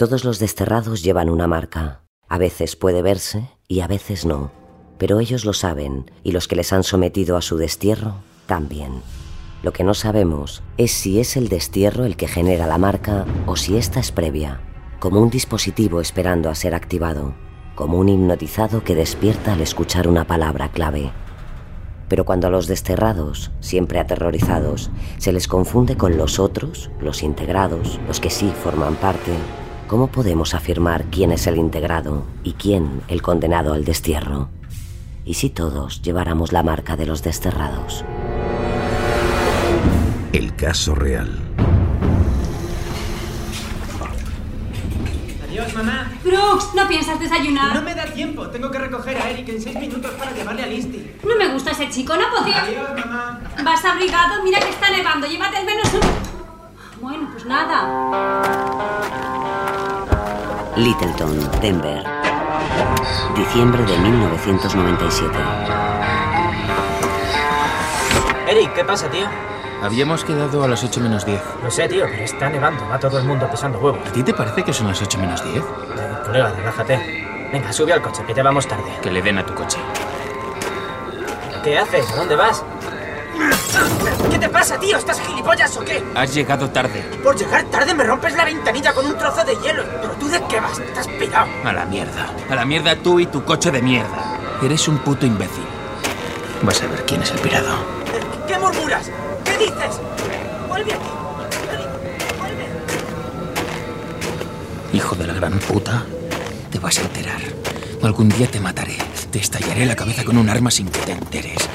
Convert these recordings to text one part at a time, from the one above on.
Todos los desterrados llevan una marca. A veces puede verse y a veces no. Pero ellos lo saben y los que les han sometido a su destierro también. Lo que no sabemos es si es el destierro el que genera la marca o si esta es previa, como un dispositivo esperando a ser activado, como un hipnotizado que despierta al escuchar una palabra clave. Pero cuando a los desterrados, siempre aterrorizados, se les confunde con los otros, los integrados, los que sí forman parte, ¿cómo podemos afirmar quién es el integrado y quién el condenado al destierro? ¿Y si todos lleváramos la marca de los desterrados? El caso real. Adiós, mamá. Brooks, ¿no piensas desayunar? No me da tiempo. Tengo que recoger a Eric en seis minutos para llevarle a Listy. No me gusta ese chico, ¿no podía? Adiós, mamá. Vas abrigado, mira que está nevando. Llévate al menos un... Bueno, pues nada. Littleton, Denver. Diciembre de 1997. Eric, ¿qué pasa, tío? Habíamos quedado a las 8 menos 10. No sé, tío, pero está nevando. Va todo el mundo pisando huevos. ¿A ti te parece que son las 8 menos 10? Eh, colega, relájate. Venga, sube al coche, que ya vamos tarde. Que le den a tu coche. ¿Qué haces? ¿A dónde vas? ¿Qué te pasa, tío? ¿Estás gilipollas o qué? Has llegado tarde. Por llegar tarde me rompes la ventanilla con un trozo de hielo. ¿Pero tú de qué vas? Estás pirado. A la mierda. A la mierda tú y tu coche de mierda. Eres un puto imbécil. Vas a ver quién es el pirado. ¿Qué murmuras? ¿Qué dices? Vuelve aquí. Vuelve. Hijo de la gran puta, te vas a enterar. Algún día te mataré. Te estallaré la cabeza con un arma sin que te enteres.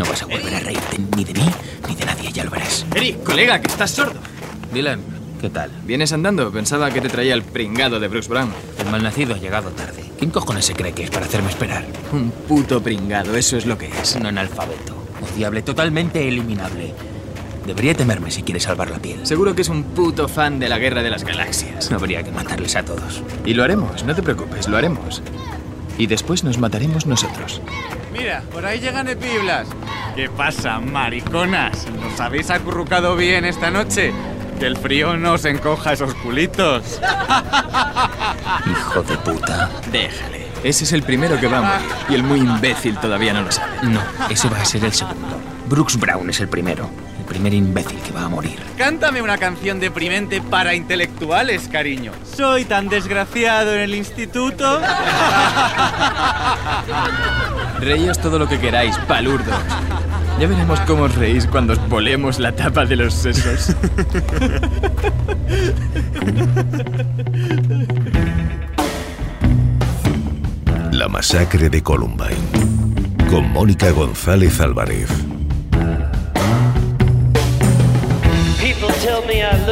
No vas a volver a reírte ni de mí ni de nadie, ya lo verás. Eric, colega, que estás sordo. Dylan, ¿qué tal? ¿Vienes andando? Pensaba que te traía el pringado de Bruce Brown. El malnacido ha llegado tarde. ¿Quién cojones se cree que es para hacerme esperar? Un puto pringado, eso es lo que es. Un analfabeto. Odiable, totalmente eliminable. Debería temerme si quiere salvar la piel. Seguro que es un puto fan de la guerra de las galaxias. Habría que matarles a todos. Y lo haremos, no te preocupes, lo haremos. Y después nos mataremos nosotros. Mira, por ahí llegan epiblas. ¿Qué pasa, mariconas? ¿Nos habéis acurrucado bien esta noche? Que el frío no os encoja esos culitos. Hijo de puta. Déjale. Ese es el primero que va a morir. Y el muy imbécil todavía no lo sabe. No, ese va a ser el segundo. Brooks Brown es el primero. Primer imbécil que va a morir. Cántame una canción deprimente para intelectuales, cariño. Soy tan desgraciado en el instituto. Reíos todo lo que queráis, palurdos. Ya veremos cómo os reís cuando os volemos la tapa de los sesos. La masacre de Columbine. Con Mónica González Álvarez.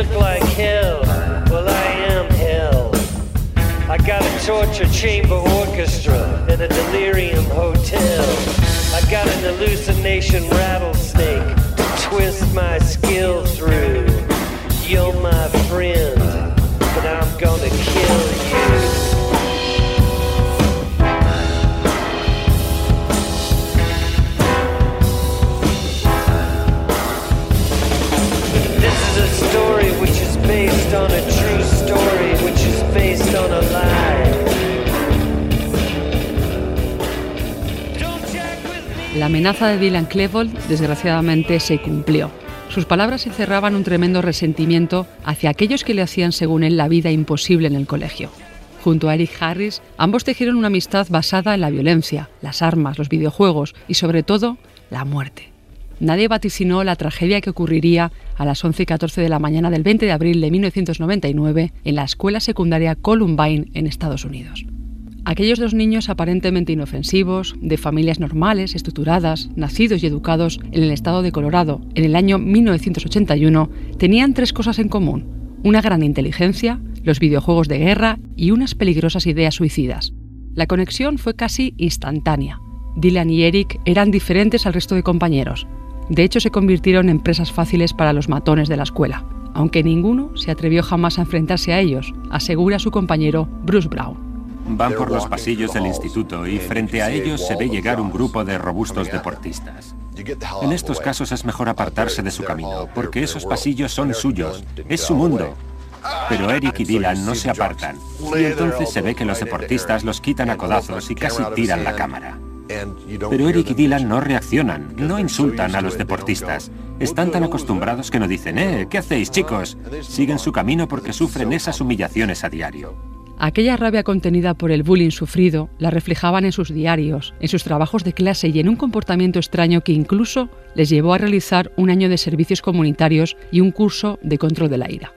Look like hell. Well, I am hell. I got a torture chamber orchestra and a delirium hotel. I got an hallucination rattlesnake to twist my skill through. You're my friend, but I'm gonna kill you. La amenaza de Dylan Klebold, desgraciadamente, se cumplió. Sus palabras encerraban un tremendo resentimiento hacia aquellos que le hacían, según él, la vida imposible en el colegio. Junto a Eric Harris, ambos tejieron una amistad basada en la violencia, las armas, los videojuegos y, sobre todo, la muerte. Nadie vaticinó la tragedia que ocurriría a las 11 y 14 de la mañana del 20 de abril de 1999 en la escuela secundaria Columbine en Estados Unidos. Aquellos dos niños aparentemente inofensivos, de familias normales, estructuradas, nacidos y educados en el estado de Colorado en el año 1981, tenían tres cosas en común. Una gran inteligencia, los videojuegos de guerra y unas peligrosas ideas suicidas. La conexión fue casi instantánea. Dylan y Eric eran diferentes al resto de compañeros. De hecho, se convirtieron en presas fáciles para los matones de la escuela, aunque ninguno se atrevió jamás a enfrentarse a ellos, asegura su compañero Bruce Brown. Van por los pasillos del instituto y frente a ellos se ve llegar un grupo de robustos deportistas. En estos casos es mejor apartarse de su camino, porque esos pasillos son suyos, es su mundo. Pero Eric y Dylan no se apartan, y entonces se ve que los deportistas los quitan a codazos y casi tiran la cámara. Pero Eric y Dylan no reaccionan, no insultan a los deportistas. Están tan acostumbrados que no dicen, eh, ¿qué hacéis chicos? Siguen su camino porque sufren esas humillaciones a diario. Aquella rabia contenida por el bullying sufrido la reflejaban en sus diarios, en sus trabajos de clase y en un comportamiento extraño que incluso les llevó a realizar un año de servicios comunitarios y un curso de control de la ira.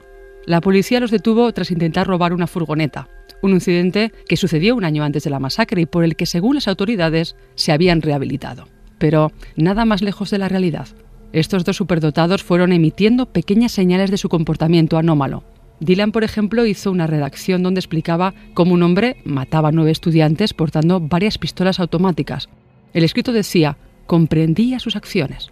La policía los detuvo tras intentar robar una furgoneta, un incidente que sucedió un año antes de la masacre y por el que, según las autoridades, se habían rehabilitado. Pero nada más lejos de la realidad. Estos dos superdotados fueron emitiendo pequeñas señales de su comportamiento anómalo, Dylan, por ejemplo, hizo una redacción donde explicaba cómo un hombre mataba a nueve estudiantes portando varias pistolas automáticas. El escrito decía, comprendía sus acciones.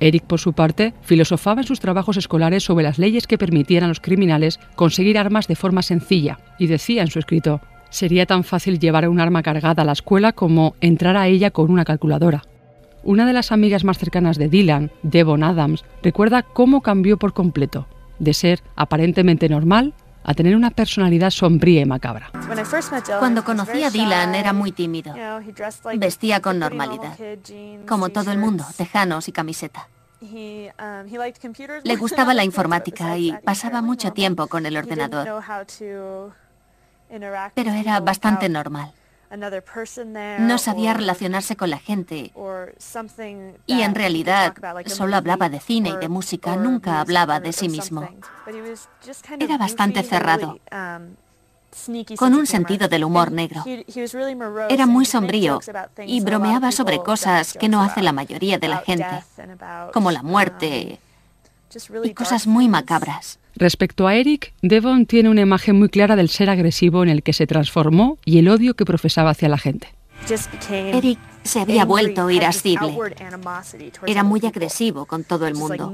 Eric, por su parte, filosofaba en sus trabajos escolares sobre las leyes que permitían a los criminales conseguir armas de forma sencilla y decía en su escrito, sería tan fácil llevar un arma cargada a la escuela como entrar a ella con una calculadora. Una de las amigas más cercanas de Dylan, Devon Adams, recuerda cómo cambió por completo de ser aparentemente normal a tener una personalidad sombría y macabra. Cuando conocí a Dylan era muy tímido. Vestía con normalidad, como todo el mundo, tejanos y camiseta. Le gustaba la informática y pasaba mucho tiempo con el ordenador, pero era bastante normal. No sabía relacionarse con la gente y en realidad solo hablaba de cine y de música, nunca hablaba de sí mismo. Era bastante cerrado, um, con un sentido del humor negro. Era muy sombrío y bromeaba sobre cosas que no hace la mayoría de la gente, como la muerte y cosas muy macabras. Respecto a Eric, Devon tiene una imagen muy clara del ser agresivo en el que se transformó y el odio que profesaba hacia la gente. Eric se había vuelto irascible. Era muy agresivo con todo el mundo,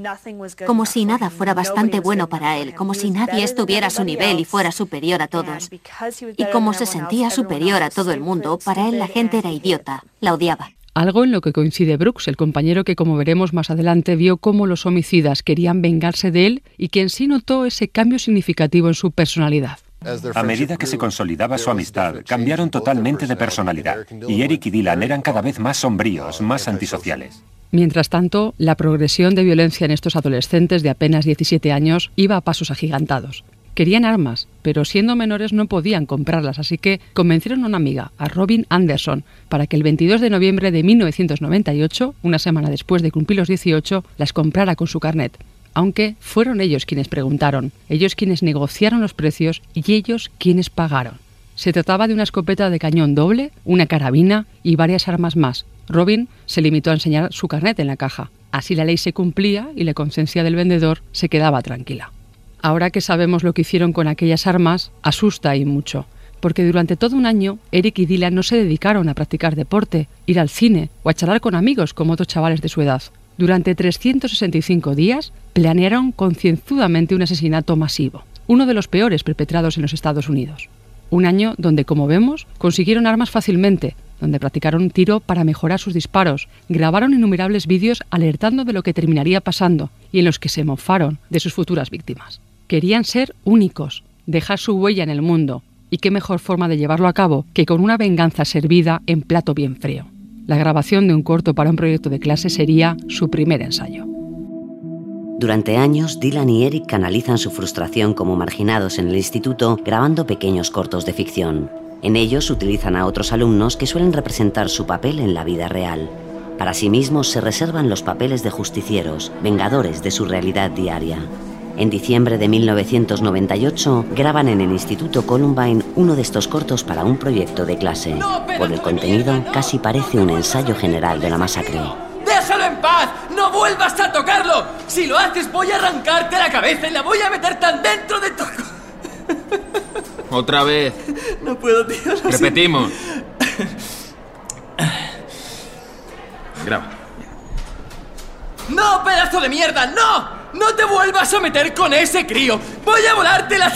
como si nada fuera bastante bueno para él, como si nadie estuviera a su nivel y fuera superior a todos. Y como se sentía superior a todo el mundo, para él la gente era idiota, la odiaba algo en lo que coincide Brooks, el compañero que, como veremos más adelante, vio cómo los homicidas querían vengarse de él y quien sí notó ese cambio significativo en su personalidad. A medida que se consolidaba su amistad, cambiaron totalmente de personalidad, y Eric y Dylan eran cada vez más sombríos, más antisociales. Mientras tanto, la progresión de violencia en estos adolescentes de apenas 17 años iba a pasos agigantados. Querían armas, pero siendo menores no podían comprarlas, así que convencieron a una amiga, a Robin Anderson, para que el 22 de noviembre de 1998, una semana después de cumplir los 18, las comprara con su carnet. Aunque fueron ellos quienes preguntaron, ellos quienes negociaron los precios y ellos quienes pagaron. Se trataba de una escopeta de cañón doble, una carabina y varias armas más. Robin se limitó a enseñar su carnet en la caja. Así la ley se cumplía y la conciencia del vendedor se quedaba tranquila. Ahora que sabemos lo que hicieron con aquellas armas, asusta y mucho, porque durante todo un año Eric y Dylan no se dedicaron a practicar deporte, ir al cine o a charlar con amigos como otros chavales de su edad. Durante 365 días planearon concienzudamente un asesinato masivo, uno de los peores perpetrados en los Estados Unidos. Un año donde, como vemos, consiguieron armas fácilmente, donde practicaron tiro para mejorar sus disparos, grabaron innumerables vídeos alertando de lo que terminaría pasando y en los que se mofaron de sus futuras víctimas. Querían ser únicos, dejar su huella en el mundo, y qué mejor forma de llevarlo a cabo que con una venganza servida en plato bien frío. La grabación de un corto para un proyecto de clase sería su primer ensayo. Durante años, Dylan y Eric canalizan su frustración como marginados en el instituto grabando pequeños cortos de ficción. En ellos utilizan a otros alumnos que suelen representar su papel en la vida real. Para sí mismos se reservan los papeles de justicieros, vengadores de su realidad diaria. En diciembre de 1998 graban en el Instituto Columbine uno de estos cortos para un proyecto de clase. Por el contenido casi parece un ensayo general de la masacre. ¡Déjalo en paz! ¡No vuelvas a tocarlo! Si lo haces voy a arrancarte la cabeza y la voy a meter tan dentro de tu... Otra vez. No puedo, tío. Repetimos. Graba. ¡No, pedazo de mierda! ¡No! ¡No te vuelvas a meter con ese crío! ¡Voy a volarte la...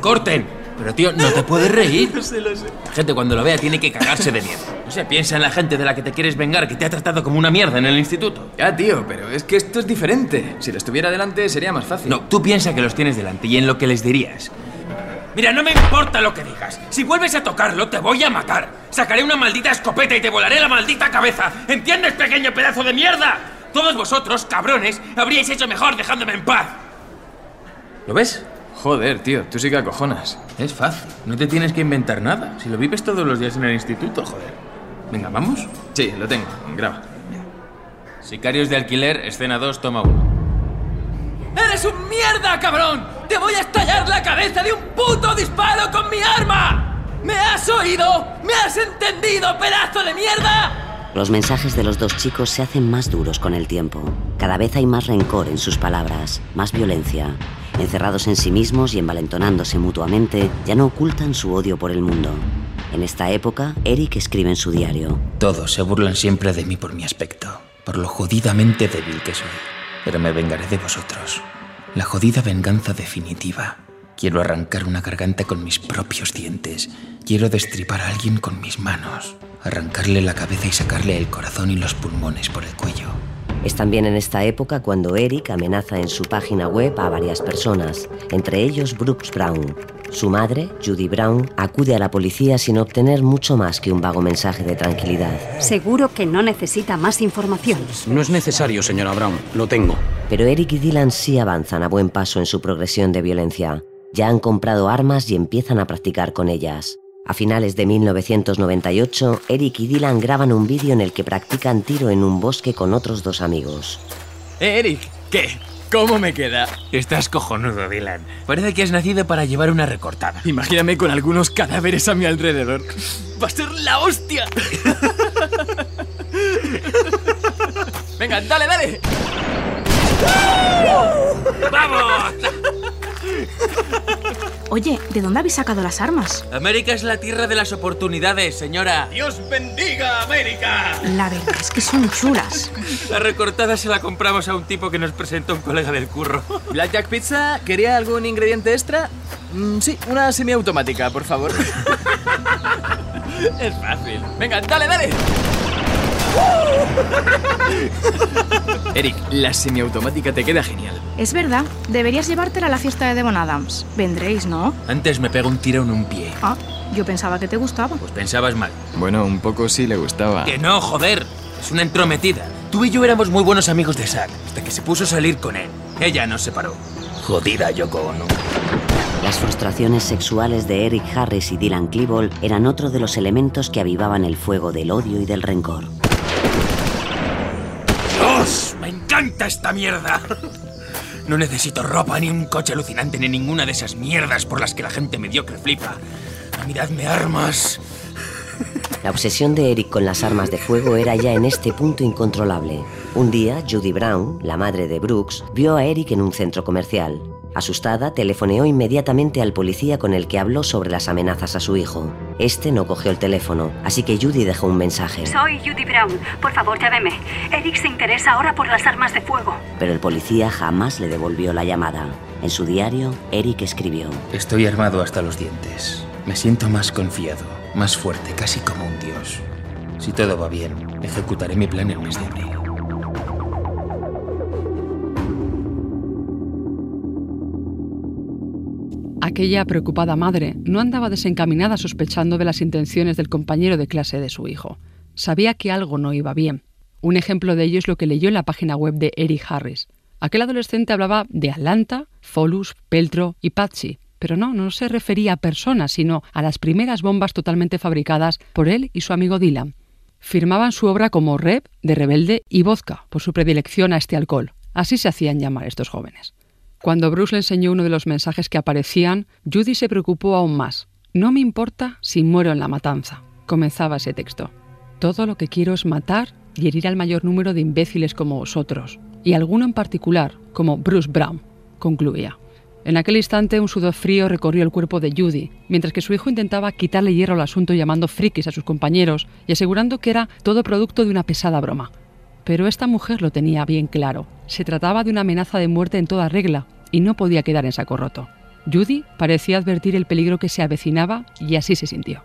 ¡Corten! Pero tío, no te puedes reír. Lo sé, lo sé. La gente cuando lo vea tiene que cagarse de miedo. No sé, piensa en la gente de la que te quieres vengar, que te ha tratado como una mierda en el instituto. Ya, tío, pero es que esto es diferente. Si lo estuviera delante sería más fácil. No, tú piensa que los tienes delante y en lo que les dirías. Mira, no me importa lo que digas. Si vuelves a tocarlo, te voy a matar. Sacaré una maldita escopeta y te volaré la maldita cabeza. ¿Entiendes, pequeño pedazo de mierda? Todos vosotros, cabrones, habríais hecho mejor dejándome en paz. ¿Lo ves? Joder, tío, tú sí que acojonas. Es fácil. No te tienes que inventar nada. Si lo vives todos los días en el instituto, joder. Venga, ¿vamos? Sí, lo tengo. Graba. Sicarios de alquiler, escena 2, toma 1. ¡Eres un mierda, cabrón! ¡Te voy a estallar la cabeza de un puto disparo con mi arma! ¿Me has oído? ¿Me has entendido, pedazo de mierda? Los mensajes de los dos chicos se hacen más duros con el tiempo. Cada vez hay más rencor en sus palabras, más violencia. Encerrados en sí mismos y envalentonándose mutuamente, ya no ocultan su odio por el mundo. En esta época, Eric escribe en su diario. Todos se burlan siempre de mí por mi aspecto, por lo jodidamente débil que soy. Pero me vengaré de vosotros. La jodida venganza definitiva. Quiero arrancar una garganta con mis propios dientes. Quiero destripar a alguien con mis manos. Arrancarle la cabeza y sacarle el corazón y los pulmones por el cuello. Es también en esta época cuando Eric amenaza en su página web a varias personas, entre ellos Brooks Brown. Su madre, Judy Brown, acude a la policía sin obtener mucho más que un vago mensaje de tranquilidad. Seguro que no necesita más información. No es necesario, señora Brown. Lo tengo. Pero Eric y Dylan sí avanzan a buen paso en su progresión de violencia. Ya han comprado armas y empiezan a practicar con ellas. A finales de 1998, Eric y Dylan graban un vídeo en el que practican tiro en un bosque con otros dos amigos. Eh, Eric, ¿qué? ¿Cómo me queda? Estás cojonudo, Dylan. Parece que has nacido para llevar una recortada. Imagíname con algunos cadáveres a mi alrededor. ¡Va a ser la hostia! Venga, dale, dale. ¡Vamos! Oye, ¿de dónde habéis sacado las armas? América es la tierra de las oportunidades, señora. ¡Dios bendiga América! La verdad es que son chulas. La recortada se la compramos a un tipo que nos presentó un colega del curro. Blackjack Pizza, ¿quería algún ingrediente extra? Mm, sí, una semiautomática, por favor. es fácil. Venga, dale, dale. Eric, la semiautomática te queda genial. Es verdad, deberías llevártela a la fiesta de Devon Adams. Vendréis, ¿no? Antes me pego un tiro en un pie. Ah, yo pensaba que te gustaba. Pues pensabas mal. Bueno, un poco sí le gustaba. Que no, joder. Es una entrometida. Tú y yo éramos muy buenos amigos de Zack, hasta que se puso a salir con él. Ella nos separó. Jodida Yoko Ono. Las frustraciones sexuales de Eric Harris y Dylan Klebold eran otro de los elementos que avivaban el fuego del odio y del rencor. ¡Dios! ¡Me encanta esta mierda! No necesito ropa, ni un coche alucinante, ni ninguna de esas mierdas por las que la gente mediocre flipa. Miradme armas. La obsesión de Eric con las armas de fuego era ya en este punto incontrolable. Un día, Judy Brown, la madre de Brooks, vio a Eric en un centro comercial. Asustada, telefoneó inmediatamente al policía con el que habló sobre las amenazas a su hijo. Este no cogió el teléfono, así que Judy dejó un mensaje. Soy Judy Brown. Por favor, llámeme. Eric se interesa ahora por las armas de fuego. Pero el policía jamás le devolvió la llamada. En su diario, Eric escribió. Estoy armado hasta los dientes. Me siento más confiado, más fuerte, casi como un dios. Si todo va bien, ejecutaré mi plan el mes de abril. Aquella preocupada madre no andaba desencaminada sospechando de las intenciones del compañero de clase de su hijo. Sabía que algo no iba bien. Un ejemplo de ello es lo que leyó en la página web de Eric Harris. Aquel adolescente hablaba de Atlanta, Folus, Peltro y Patsy, pero no, no se refería a personas, sino a las primeras bombas totalmente fabricadas por él y su amigo Dylan. Firmaban su obra como Rep, de Rebelde y Vodka, por su predilección a este alcohol. Así se hacían llamar estos jóvenes. Cuando Bruce le enseñó uno de los mensajes que aparecían, Judy se preocupó aún más. No me importa si muero en la matanza, comenzaba ese texto. Todo lo que quiero es matar y herir al mayor número de imbéciles como vosotros, y alguno en particular, como Bruce Brown, concluía. En aquel instante un sudor frío recorrió el cuerpo de Judy, mientras que su hijo intentaba quitarle hierro al asunto llamando frikis a sus compañeros y asegurando que era todo producto de una pesada broma. Pero esta mujer lo tenía bien claro. Se trataba de una amenaza de muerte en toda regla y no podía quedar en saco roto. Judy parecía advertir el peligro que se avecinaba y así se sintió.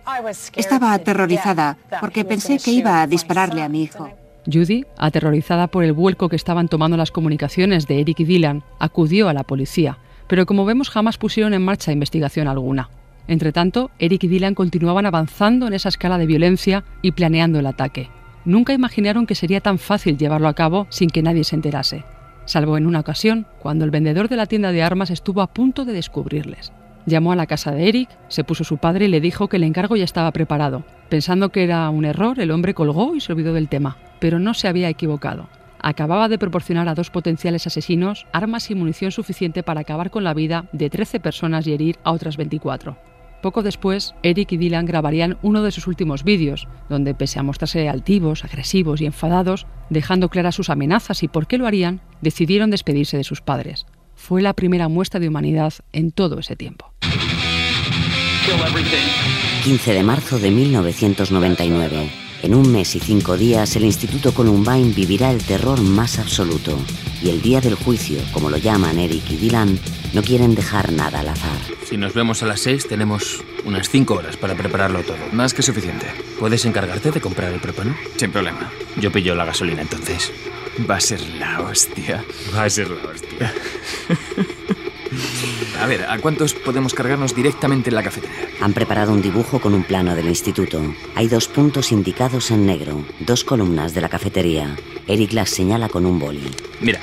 Estaba aterrorizada porque pensé que iba a dispararle a mi hijo. Judy, aterrorizada por el vuelco que estaban tomando las comunicaciones de Eric y Dylan, acudió a la policía, pero como vemos jamás pusieron en marcha investigación alguna. Entretanto, Eric y Dylan continuaban avanzando en esa escala de violencia y planeando el ataque. Nunca imaginaron que sería tan fácil llevarlo a cabo sin que nadie se enterase, salvo en una ocasión, cuando el vendedor de la tienda de armas estuvo a punto de descubrirles. Llamó a la casa de Eric, se puso su padre y le dijo que el encargo ya estaba preparado. Pensando que era un error, el hombre colgó y se olvidó del tema pero no se había equivocado. Acababa de proporcionar a dos potenciales asesinos armas y munición suficiente para acabar con la vida de 13 personas y herir a otras 24. Poco después, Eric y Dylan grabarían uno de sus últimos vídeos, donde pese a mostrarse altivos, agresivos y enfadados, dejando claras sus amenazas y por qué lo harían, decidieron despedirse de sus padres. Fue la primera muestra de humanidad en todo ese tiempo. 15 de marzo de 1999. En un mes y cinco días, el Instituto Columbine vivirá el terror más absoluto. Y el día del juicio, como lo llaman Eric y Dylan, no quieren dejar nada al azar. Si nos vemos a las seis, tenemos unas cinco horas para prepararlo todo. Más que suficiente. ¿Puedes encargarte de comprar el propano? Sin problema. Yo pillo la gasolina entonces. Va a ser la hostia. Va a ser la hostia. A ver, ¿a cuántos podemos cargarnos directamente en la cafetería? Han preparado un dibujo con un plano del instituto. Hay dos puntos indicados en negro, dos columnas de la cafetería. Eric las señala con un boli. Mira,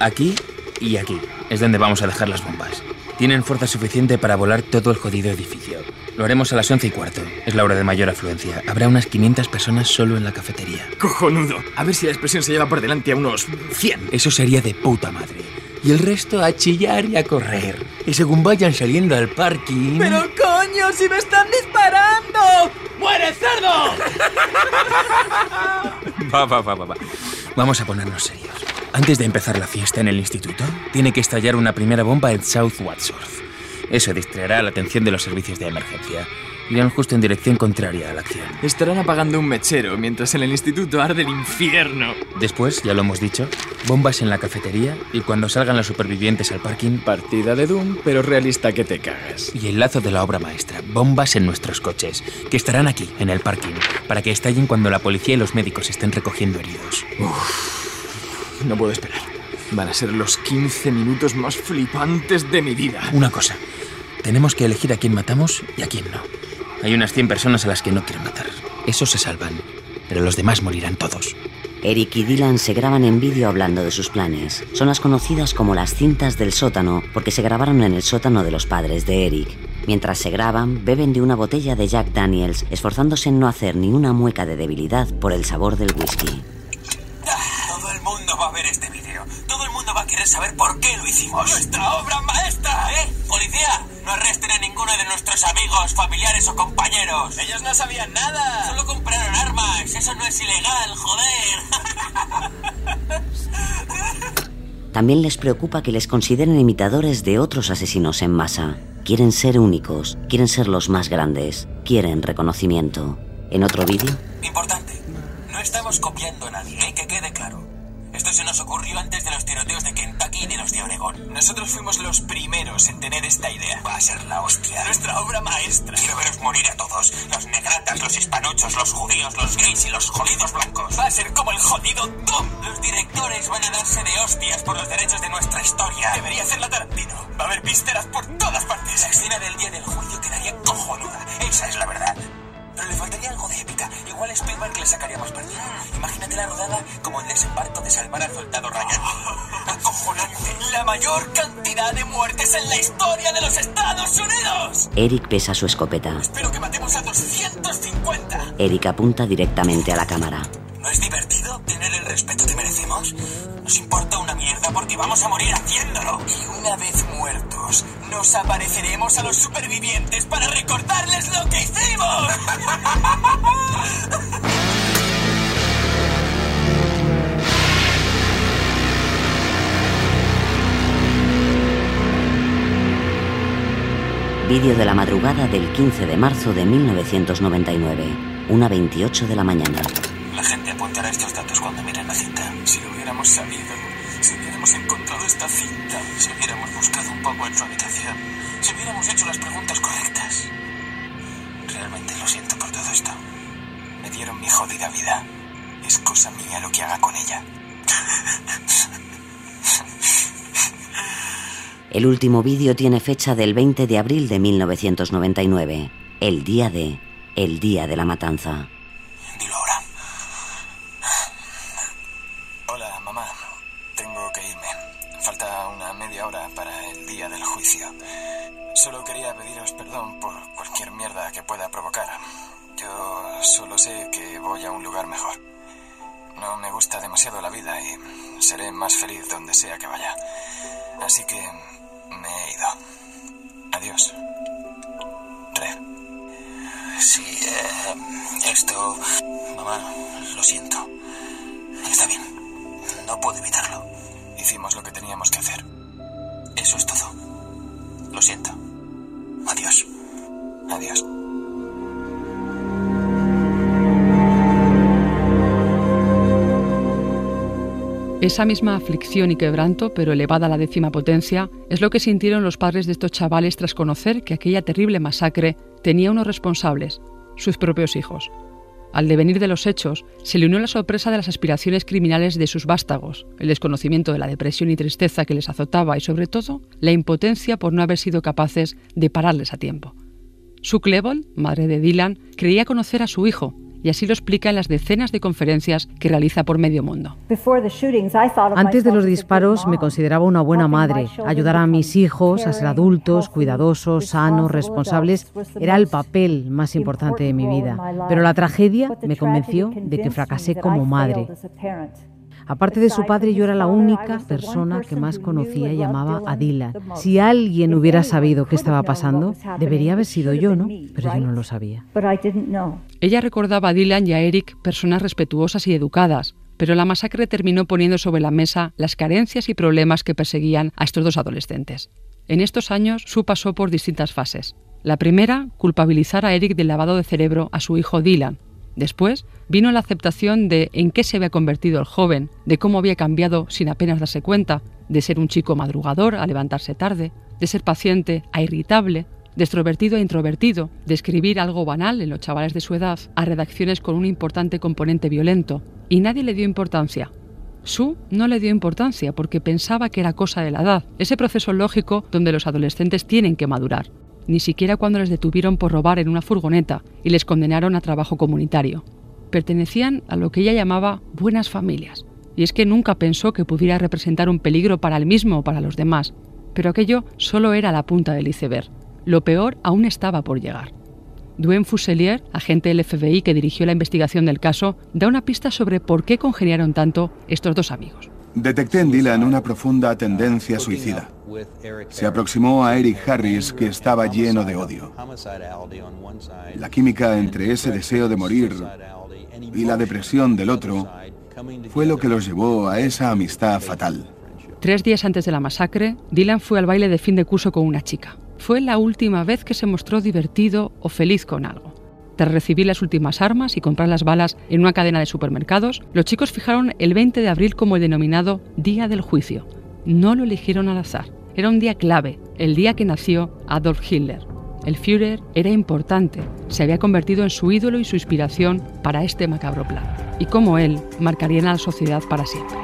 aquí y aquí es donde vamos a dejar las bombas. Tienen fuerza suficiente para volar todo el jodido edificio. Lo haremos a las once y cuarto. Es la hora de mayor afluencia. Habrá unas 500 personas solo en la cafetería. ¡Cojonudo! A ver si la expresión se lleva por delante a unos 100. Eso sería de puta madre y el resto a chillar y a correr. Y según vayan saliendo al parking... ¡Pero coño, si me están disparando! ¡Muere, cerdo! va, va, va, va, va. Vamos a ponernos serios. Antes de empezar la fiesta en el instituto, tiene que estallar una primera bomba en South Wadsworth. Eso distraerá la atención de los servicios de emergencia irán justo en dirección contraria a la acción. Estarán apagando un mechero mientras en el instituto arde el infierno. Después, ya lo hemos dicho, bombas en la cafetería y cuando salgan los supervivientes al parking... Partida de Doom, pero realista que te cagas. Y el lazo de la obra maestra, bombas en nuestros coches, que estarán aquí, en el parking, para que estallen cuando la policía y los médicos estén recogiendo heridos. no puedo esperar. Van a ser los 15 minutos más flipantes de mi vida. Una cosa, tenemos que elegir a quién matamos y a quién no. Hay unas 100 personas a las que no quiero matar. Esos se salvan, pero los demás morirán todos. Eric y Dylan se graban en vídeo hablando de sus planes. Son las conocidas como las cintas del sótano porque se grabaron en el sótano de los padres de Eric. Mientras se graban, beben de una botella de Jack Daniels, esforzándose en no hacer ni una mueca de debilidad por el sabor del whisky. Todo el mundo va a ver este saber por qué lo hicimos. ¡Nuestra obra maestra! ¿Eh? ¡Policía! No arresten a ninguno de nuestros amigos, familiares o compañeros. Ellos no sabían nada. Solo compraron armas. Eso no es ilegal, joder. También les preocupa que les consideren imitadores de otros asesinos en masa. Quieren ser únicos, quieren ser los más grandes, quieren reconocimiento. ¿En otro vídeo? Importante. No estamos copiando a nadie, ¿eh? que quede claro. Esto se nos ocurrió antes de los tiroteos de Kentucky y de los de Oregón. Nosotros fuimos los primeros en tener esta idea. Va a ser la hostia. Nuestra obra maestra. Quiero veros morir a todos. Los negratas, los hispanuchos, los judíos, los gays y los jodidos blancos. Va a ser como el jodido Doom. Los directores van a darse de hostias por los derechos de nuestra historia. Debería la Tarantino. Va a haber pisteras por todas partes. La escena del día del juicio quedaría cojonuda. Esa es la verdad. Pero le faltaría algo de épica. Igual Spielberg le sacaría más partido. Imagínate la rodada como el desembarco de salvar al soldado Ryan. ¡Acojonante! ¡La mayor cantidad de muertes en la historia de los Estados Unidos! Eric pesa su escopeta. Espero que matemos a 250. Eric apunta directamente a la cámara. ¿No es divertido tener el respeto que merecemos? Nos importa una porque vamos a morir haciéndolo. Y una vez Nos apareceremos a los supervivientes para recordarles lo que hicimos. Vídeo de la madrugada del 15 de marzo de 1999, una 28 de la mañana. La gente apuntará estos datos cuando miren la cinta. Si lo hubiéramos sabido, si hubiéramos encontrado esta cinta, si hubiéramos buscado un poco en su habitación, si hubiéramos hecho las preguntas correctas. Realmente lo siento por todo esto. Me dieron mi jodida vida. Es cosa mía lo que haga con ella. El último vídeo tiene fecha del 20 de abril de 1999, el día de... el día de la matanza. Solo quería pediros perdón por cualquier mierda que pueda provocar. Yo solo sé que voy a un lugar mejor. No me gusta demasiado la vida y seré más feliz donde sea que vaya. Así que me he ido. Adiós. Red. Sí, eh, esto... Mamá, lo siento. Está bien. No puedo evitarlo. Hicimos lo que teníamos que hacer. Eso es todo. Lo siento. Adiós. Adiós. Esa misma aflicción y quebranto, pero elevada a la décima potencia, es lo que sintieron los padres de estos chavales tras conocer que aquella terrible masacre tenía unos responsables, sus propios hijos. Al devenir de los hechos, se le unió la sorpresa de las aspiraciones criminales de sus vástagos, el desconocimiento de la depresión y tristeza que les azotaba y, sobre todo, la impotencia por no haber sido capaces de pararles a tiempo. Sue Cleveland, madre de Dylan, creía conocer a su hijo, y así lo explica en las decenas de conferencias que realiza por medio mundo. Antes de los disparos me consideraba una buena madre. Ayudar a mis hijos a ser adultos, cuidadosos, sanos, responsables era el papel más importante de mi vida. Pero la tragedia me convenció de que fracasé como madre. Aparte de su padre, yo era la única persona que más conocía y llamaba a Dylan. Si alguien hubiera sabido qué estaba pasando, debería haber sido yo, ¿no? Pero yo no lo sabía. Ella recordaba a Dylan y a Eric personas respetuosas y educadas, pero la masacre terminó poniendo sobre la mesa las carencias y problemas que perseguían a estos dos adolescentes. En estos años, Sue pasó por distintas fases. La primera, culpabilizar a Eric del lavado de cerebro a su hijo Dylan, Después vino la aceptación de en qué se había convertido el joven, de cómo había cambiado sin apenas darse cuenta, de ser un chico madrugador a levantarse tarde, de ser paciente a irritable, de extrovertido a introvertido, de escribir algo banal en los chavales de su edad a redacciones con un importante componente violento. Y nadie le dio importancia. Su no le dio importancia porque pensaba que era cosa de la edad, ese proceso lógico donde los adolescentes tienen que madurar ni siquiera cuando les detuvieron por robar en una furgoneta y les condenaron a trabajo comunitario. Pertenecían a lo que ella llamaba buenas familias, y es que nunca pensó que pudiera representar un peligro para él mismo o para los demás, pero aquello solo era la punta del iceberg. Lo peor aún estaba por llegar. Duen Fuselier, agente del FBI que dirigió la investigación del caso, da una pista sobre por qué congeniaron tanto estos dos amigos. Detecté en Dylan una profunda tendencia suicida. Se aproximó a Eric Harris, que estaba lleno de odio. La química entre ese deseo de morir y la depresión del otro fue lo que los llevó a esa amistad fatal. Tres días antes de la masacre, Dylan fue al baile de fin de curso con una chica. Fue la última vez que se mostró divertido o feliz con algo. Tras recibir las últimas armas y comprar las balas en una cadena de supermercados, los chicos fijaron el 20 de abril como el denominado Día del Juicio. No lo eligieron al azar. Era un día clave, el día que nació Adolf Hitler. El Führer era importante, se había convertido en su ídolo y su inspiración para este macabro plan. Y como él, marcarían a la sociedad para siempre.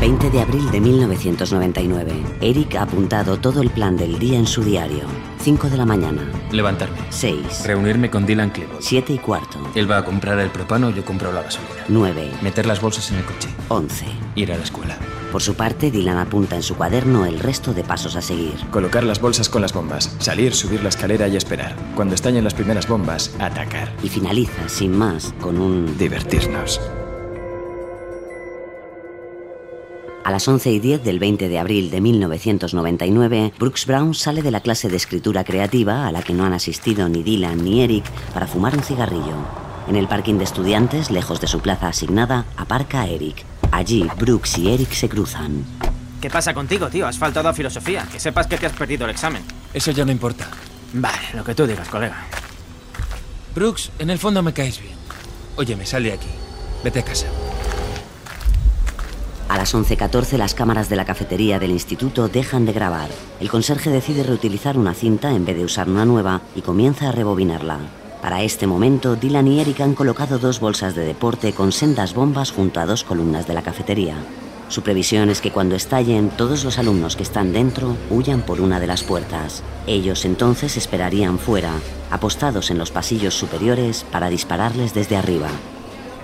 20 de abril de 1999. Eric ha apuntado todo el plan del día en su diario. 5 de la mañana. Levantarme. 6. Reunirme con Dylan Cleveland. 7 y cuarto. Él va a comprar el propano, yo compro la gasolina. 9. Meter las bolsas en el coche. 11. Ir a la escuela. Por su parte, Dylan apunta en su cuaderno el resto de pasos a seguir. Colocar las bolsas con las bombas, salir, subir la escalera y esperar. Cuando estallen las primeras bombas, atacar. Y finaliza, sin más, con un... Divertirnos. A las 11 y 10 del 20 de abril de 1999, Brooks Brown sale de la clase de escritura creativa a la que no han asistido ni Dylan ni Eric para fumar un cigarrillo. En el parking de estudiantes, lejos de su plaza asignada, aparca Eric. Allí, Brooks y Eric se cruzan. ¿Qué pasa contigo, tío? Has faltado a filosofía. Que sepas que te has perdido el examen. Eso ya no importa. Vale, lo que tú digas, colega. Brooks, en el fondo me caes bien. Oye, me sale de aquí. Vete a casa. A las 11.14 las cámaras de la cafetería del instituto dejan de grabar. El conserje decide reutilizar una cinta en vez de usar una nueva y comienza a rebobinarla. Para este momento, Dylan y Eric han colocado dos bolsas de deporte con sendas bombas junto a dos columnas de la cafetería. Su previsión es que cuando estallen, todos los alumnos que están dentro huyan por una de las puertas. Ellos entonces esperarían fuera, apostados en los pasillos superiores para dispararles desde arriba.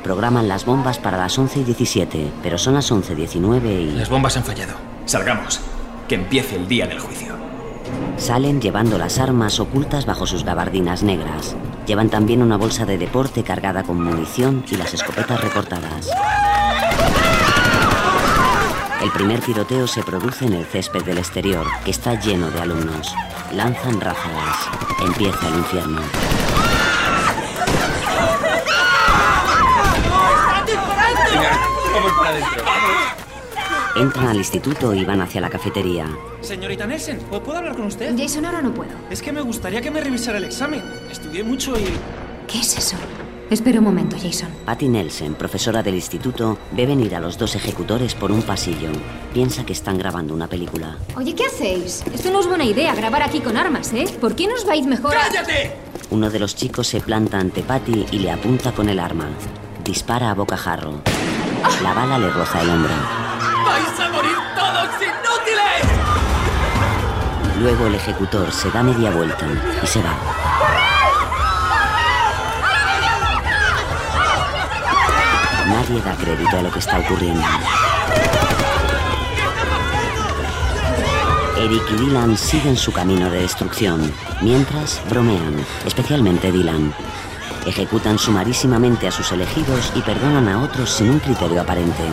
Programan las bombas para las 11 y 17, pero son las 11.19 y... Las bombas han fallado. Salgamos. Que empiece el día del juicio. Salen llevando las armas ocultas bajo sus gabardinas negras. Llevan también una bolsa de deporte cargada con munición y las escopetas recortadas. El primer tiroteo se produce en el césped del exterior, que está lleno de alumnos. Lanzan ráfagas. Empieza el infierno. Vamos para adentro. Entran al instituto y van hacia la cafetería. Señorita Nelson, ¿o ¿puedo hablar con usted? Jason, ahora no puedo. Es que me gustaría que me revisara el examen. Estudié mucho y... ¿Qué es eso? Espera un momento, Jason. Patty Nelson, profesora del instituto, ve venir a los dos ejecutores por un pasillo. Piensa que están grabando una película. Oye, ¿qué hacéis? Esto no es buena idea, grabar aquí con armas, ¿eh? ¿Por qué no os vais mejor a... ¡Cállate! Uno de los chicos se planta ante Patty y le apunta con el arma. Dispara a bocajarro. La bala le roza el hombro. ¡Vais a morir todos inútiles! Luego el ejecutor se da media vuelta y se va. Nadie da crédito a lo que está ocurriendo. Eric y Dylan siguen su camino de destrucción, mientras bromean, especialmente Dylan. Ejecutan sumarísimamente a sus elegidos y perdonan a otros sin un criterio aparente.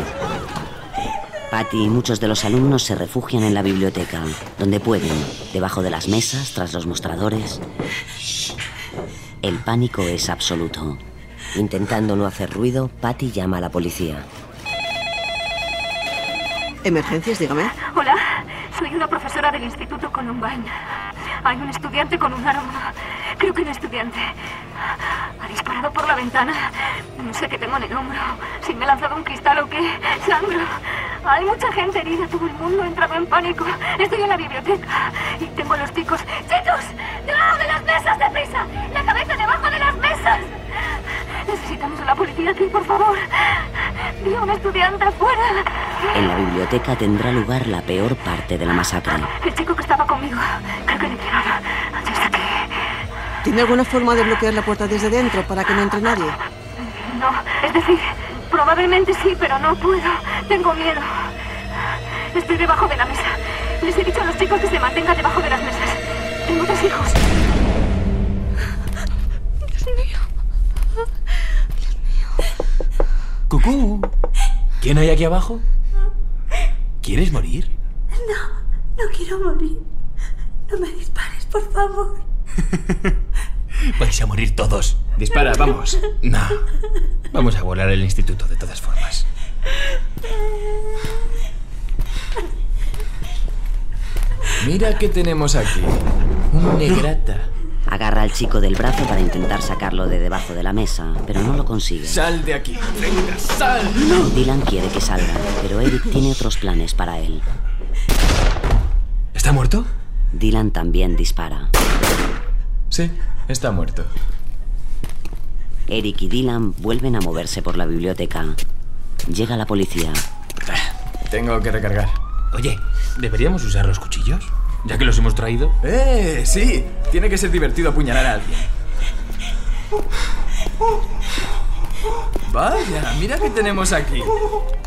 Patty y muchos de los alumnos se refugian en la biblioteca, donde pueden, debajo de las mesas, tras los mostradores. El pánico es absoluto. Intentando no hacer ruido, Patty llama a la policía. Emergencias, dígame. Hola, soy una profesora del Instituto Columbine. Hay un estudiante con un arma. Creo que un estudiante. Ha disparado por la ventana. No sé qué tengo en el hombro. Si me he lanzado un cristal o qué. Sangro. Hay mucha gente herida. Todo el mundo ha entrado en pánico. Estoy en la biblioteca y tengo a los chicos. ¡Chicos! ¡Debajo de las mesas, deprisa! ¡La cabeza debajo de las mesas! Necesitamos a la policía aquí, por favor. Vi a un estudiante afuera. En la biblioteca tendrá lugar la peor parte de la masacre. El chico que estaba conmigo. Creo que le tiraron. Ya está aquí. ¿Tiene alguna forma de bloquear la puerta desde dentro para que no entre nadie? No, es decir, probablemente sí, pero no puedo. Tengo miedo. Estoy debajo de la mesa. Les he dicho a los chicos que se mantengan debajo de las mesas. Tengo tres hijos. Dios mío. ¡Cucú! ¿Quién hay aquí abajo? ¿Quieres morir? No, no quiero morir. No me dispares, por favor. Vais a morir todos. Dispara, vamos. No. Vamos a volar el instituto de todas formas. Mira qué tenemos aquí. Un negrata. Agarra al chico del brazo para intentar sacarlo de debajo de la mesa, pero no lo consigue. Sal de aquí. Venga, sal. Dylan quiere que salga, pero Eric tiene otros planes para él. ¿Está muerto? Dylan también dispara. Sí, está muerto. Eric y Dylan vuelven a moverse por la biblioteca. Llega la policía. Tengo que recargar. Oye, ¿deberíamos usar los cuchillos? Ya que los hemos traído. ¡Eh! Sí, tiene que ser divertido apuñalar a alguien. Vaya, mira qué tenemos aquí.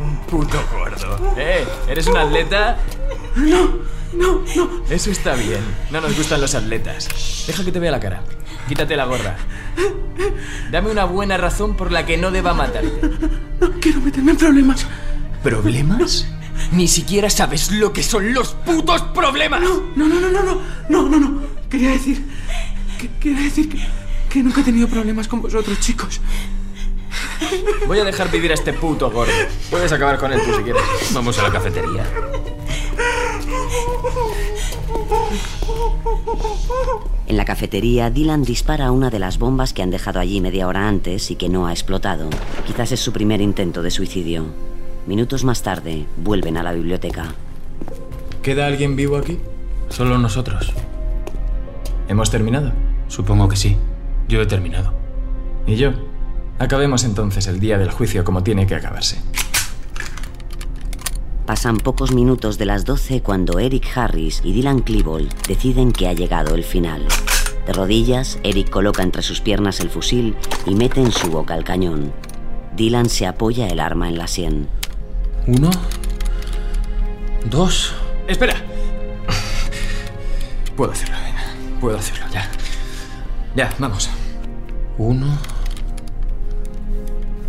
Un puto gordo. ¡Eh! ¿Eres un atleta? No, no, no. Eso está bien. No nos gustan los atletas. Deja que te vea la cara. Quítate la gorra. Dame una buena razón por la que no deba matarte. No quiero meterme en problemas. ¿Problemas? Ni siquiera sabes lo que son los putos problemas. No, no, no, no, no, no, no, no, no. Quería decir. quería decir que, que nunca he tenido problemas con vosotros, chicos. Voy a dejar vivir a este puto gordo. Puedes acabar con él tú si quieres. Vamos a la cafetería. En la cafetería, Dylan dispara una de las bombas que han dejado allí media hora antes y que no ha explotado. Quizás es su primer intento de suicidio. Minutos más tarde, vuelven a la biblioteca. ¿Queda alguien vivo aquí? Solo nosotros. ¿Hemos terminado? Supongo que sí. Yo he terminado. ¿Y yo? Acabemos entonces el día del juicio como tiene que acabarse. Pasan pocos minutos de las 12 cuando Eric Harris y Dylan Klebold deciden que ha llegado el final. De rodillas, Eric coloca entre sus piernas el fusil y mete en su boca el cañón. Dylan se apoya el arma en la sien. Uno. Dos. Espera. Puedo hacerlo. Puedo hacerlo, ya. Ya, vamos. Uno.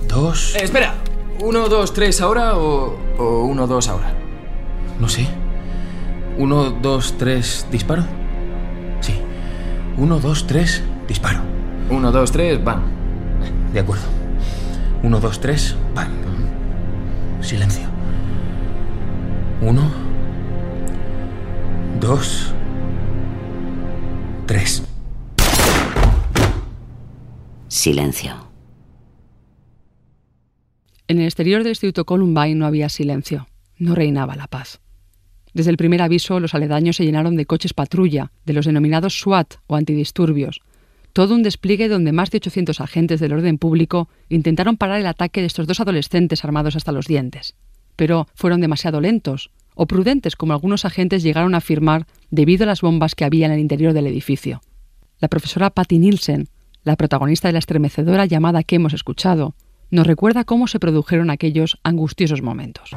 Dos. Eh, espera. ¿Uno, dos, tres ahora o, o uno, dos ahora? No sé. ¿Uno, dos, tres, disparo? Sí. Uno, dos, tres, disparo. Uno, dos, tres, van. De acuerdo. Uno, dos, tres, van. Silencio. Uno. Dos. Tres. Silencio. En el exterior del Instituto Columbine no había silencio, no reinaba la paz. Desde el primer aviso, los aledaños se llenaron de coches patrulla, de los denominados SWAT o antidisturbios. Todo un despliegue donde más de 800 agentes del orden público intentaron parar el ataque de estos dos adolescentes armados hasta los dientes. Pero fueron demasiado lentos, o prudentes como algunos agentes llegaron a afirmar debido a las bombas que había en el interior del edificio. La profesora Patty Nielsen, la protagonista de la estremecedora llamada que hemos escuchado, nos recuerda cómo se produjeron aquellos angustiosos momentos.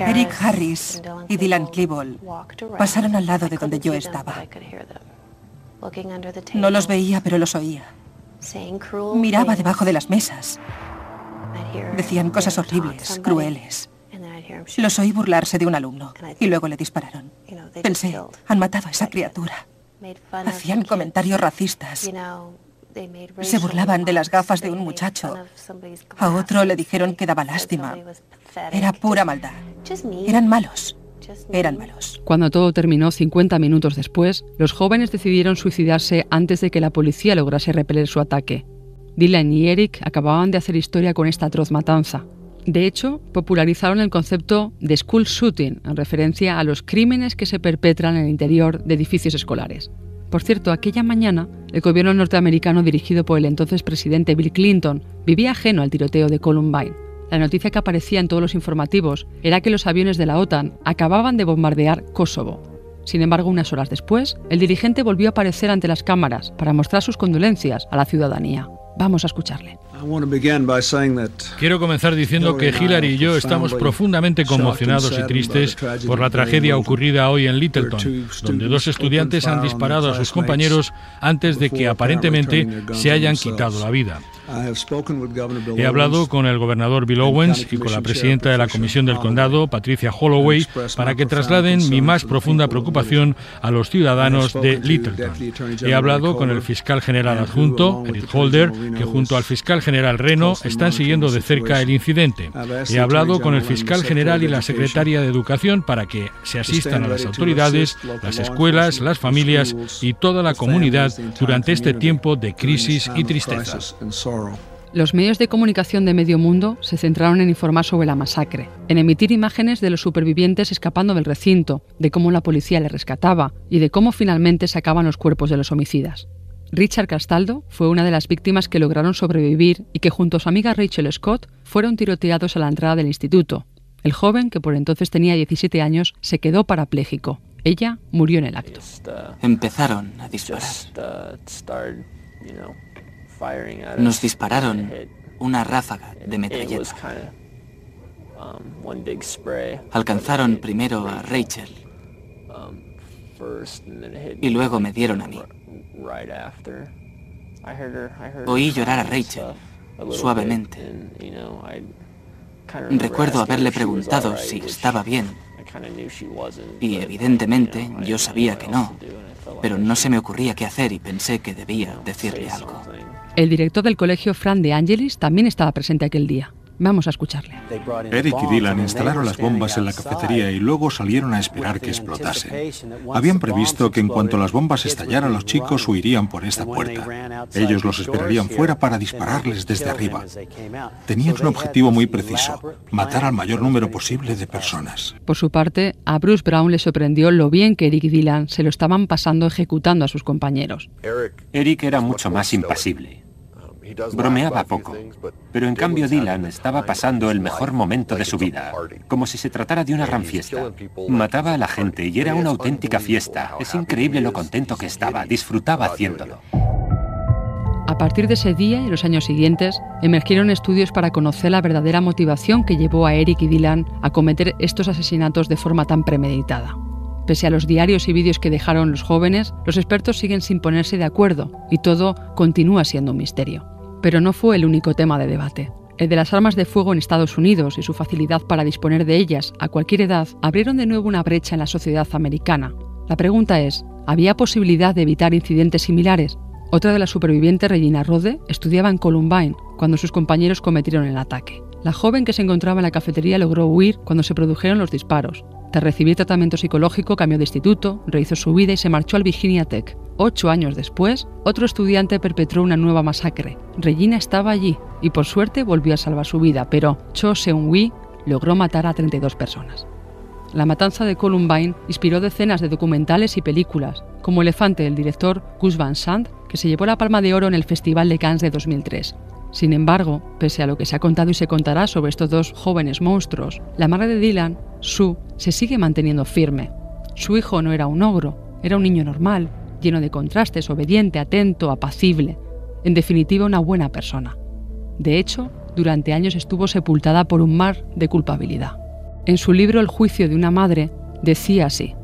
Eric Harris y Dylan Klebold pasaron al lado de donde yo estaba. No los veía, pero los oía. Miraba debajo de las mesas. Decían cosas horribles, crueles. Los oí burlarse de un alumno y luego le dispararon. Pensé, han matado a esa criatura. Hacían comentarios racistas. Se burlaban de las gafas de un muchacho. A otro le dijeron que daba lástima. Era pura maldad. Eran malos. Eran malos. Cuando todo terminó 50 minutos después, los jóvenes decidieron suicidarse antes de que la policía lograse repeler su ataque. Dylan y Eric acababan de hacer historia con esta atroz matanza. De hecho, popularizaron el concepto de school shooting en referencia a los crímenes que se perpetran en el interior de edificios escolares. Por cierto, aquella mañana, el gobierno norteamericano dirigido por el entonces presidente Bill Clinton vivía ajeno al tiroteo de Columbine. La noticia que aparecía en todos los informativos era que los aviones de la OTAN acababan de bombardear Kosovo. Sin embargo, unas horas después, el dirigente volvió a aparecer ante las cámaras para mostrar sus condolencias a la ciudadanía. Vamos a escucharle. Quiero comenzar diciendo que Hillary y yo estamos profundamente conmocionados y tristes por la tragedia ocurrida hoy en Littleton, donde dos estudiantes han disparado a sus compañeros antes de que aparentemente se hayan quitado la vida. He hablado con el gobernador Bill Owens y con la presidenta de la Comisión del Condado, Patricia Holloway, para que trasladen mi más profunda preocupación a los ciudadanos de Littleton. He hablado con el fiscal general adjunto, Eric Holder, que junto al fiscal general Reno están siguiendo de cerca el incidente. He hablado con el fiscal general y la secretaria de Educación para que se asistan a las autoridades, las escuelas, las familias y toda la comunidad durante este tiempo de crisis y tristeza. Los medios de comunicación de medio mundo se centraron en informar sobre la masacre, en emitir imágenes de los supervivientes escapando del recinto, de cómo la policía les rescataba y de cómo finalmente sacaban los cuerpos de los homicidas. Richard Castaldo fue una de las víctimas que lograron sobrevivir y que junto a su amiga Rachel Scott fueron tiroteados a la entrada del instituto. El joven, que por entonces tenía 17 años, se quedó parapléjico. Ella murió en el acto. Empezaron a disparar. Nos dispararon una ráfaga de metralleta. Alcanzaron primero a Rachel y luego me dieron a mí. Oí llorar a Rachel suavemente. Recuerdo haberle preguntado si estaba bien. Y evidentemente yo sabía que no, pero no se me ocurría qué hacer y pensé que debía decirle algo. El director del colegio, Fran de Angelis, también estaba presente aquel día. Vamos a escucharle. Eric y Dylan instalaron las bombas en la cafetería y luego salieron a esperar que explotasen. Habían previsto que en cuanto las bombas estallaran los chicos huirían por esta puerta. Ellos los esperarían fuera para dispararles desde arriba. Tenían un objetivo muy preciso, matar al mayor número posible de personas. Por su parte, a Bruce Brown le sorprendió lo bien que Eric y Dylan se lo estaban pasando ejecutando a sus compañeros. Eric era mucho más impasible. Bromeaba poco, pero en cambio Dylan estaba pasando el mejor momento de su vida, como si se tratara de una gran fiesta. Mataba a la gente y era una auténtica fiesta. Es increíble lo contento que estaba, disfrutaba haciéndolo. A partir de ese día y los años siguientes, emergieron estudios para conocer la verdadera motivación que llevó a Eric y Dylan a cometer estos asesinatos de forma tan premeditada. Pese a los diarios y vídeos que dejaron los jóvenes, los expertos siguen sin ponerse de acuerdo y todo continúa siendo un misterio. Pero no fue el único tema de debate. El de las armas de fuego en Estados Unidos y su facilidad para disponer de ellas a cualquier edad abrieron de nuevo una brecha en la sociedad americana. La pregunta es, ¿había posibilidad de evitar incidentes similares? Otra de las supervivientes, Regina Rode, estudiaba en Columbine cuando sus compañeros cometieron el ataque. La joven que se encontraba en la cafetería logró huir cuando se produjeron los disparos. Tras recibir tratamiento psicológico, cambió de instituto, rehizo su vida y se marchó al Virginia Tech. Ocho años después, otro estudiante perpetró una nueva masacre. Regina estaba allí y por suerte volvió a salvar su vida, pero Cho Seung-wi logró matar a 32 personas. La matanza de Columbine inspiró decenas de documentales y películas, como Elefante del director Gus Van Sant, que se llevó la Palma de Oro en el Festival de Cannes de 2003. Sin embargo, pese a lo que se ha contado y se contará sobre estos dos jóvenes monstruos, la madre de Dylan, Sue, se sigue manteniendo firme. Su hijo no era un ogro, era un niño normal, lleno de contrastes, obediente, atento, apacible, en definitiva una buena persona. De hecho, durante años estuvo sepultada por un mar de culpabilidad. En su libro El juicio de una madre decía así,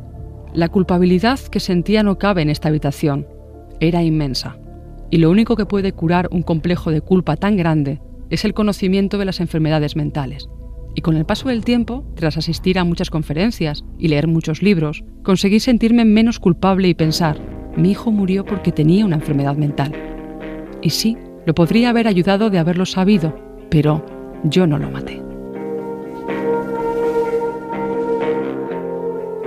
la culpabilidad que sentía no cabe en esta habitación, era inmensa, y lo único que puede curar un complejo de culpa tan grande es el conocimiento de las enfermedades mentales. Y con el paso del tiempo, tras asistir a muchas conferencias y leer muchos libros, conseguí sentirme menos culpable y pensar, mi hijo murió porque tenía una enfermedad mental. Y sí, lo podría haber ayudado de haberlo sabido, pero yo no lo maté.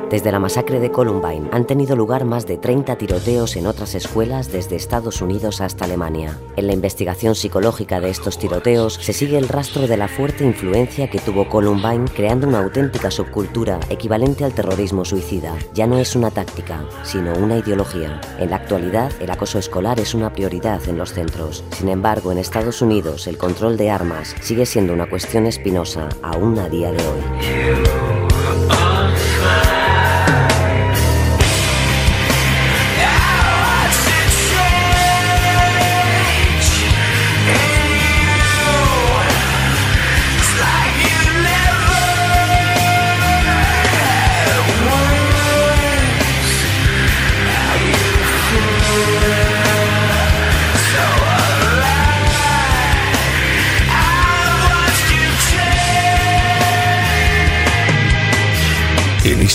Desde la masacre de Columbine han tenido lugar más de 30 tiroteos en otras escuelas desde Estados Unidos hasta Alemania. En la investigación psicológica de estos tiroteos se sigue el rastro de la fuerte influencia que tuvo Columbine creando una auténtica subcultura equivalente al terrorismo suicida. Ya no es una táctica, sino una ideología. En la actualidad, el acoso escolar es una prioridad en los centros. Sin embargo, en Estados Unidos el control de armas sigue siendo una cuestión espinosa aún a día de hoy.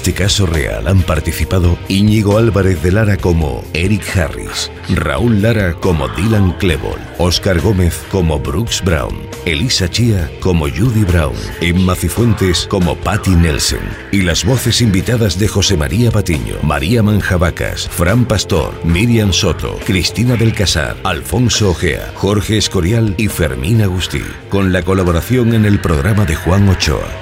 Este caso real han participado Íñigo Álvarez de Lara como Eric Harris, Raúl Lara como Dylan Klebold, Oscar Gómez como Brooks Brown, Elisa Chia como Judy Brown, Emma Cifuentes como Patty Nelson y las voces invitadas de José María Patiño, María Manjabacas, Fran Pastor, Miriam Soto, Cristina del Casar, Alfonso Ojea, Jorge Escorial y Fermín Agustí, con la colaboración en el programa de Juan Ochoa.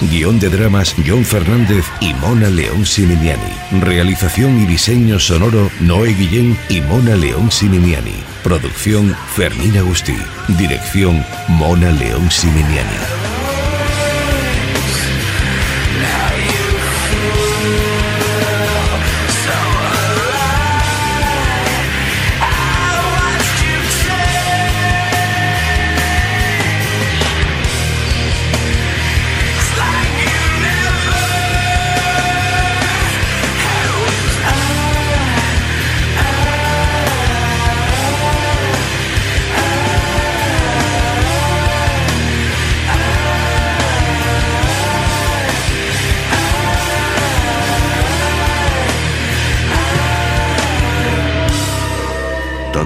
Guión de dramas John Fernández y Mona León Siminiani. Realización y diseño sonoro Noé Guillén y Mona León Siminiani. Producción Fermín Agustí. Dirección Mona León Siminiani.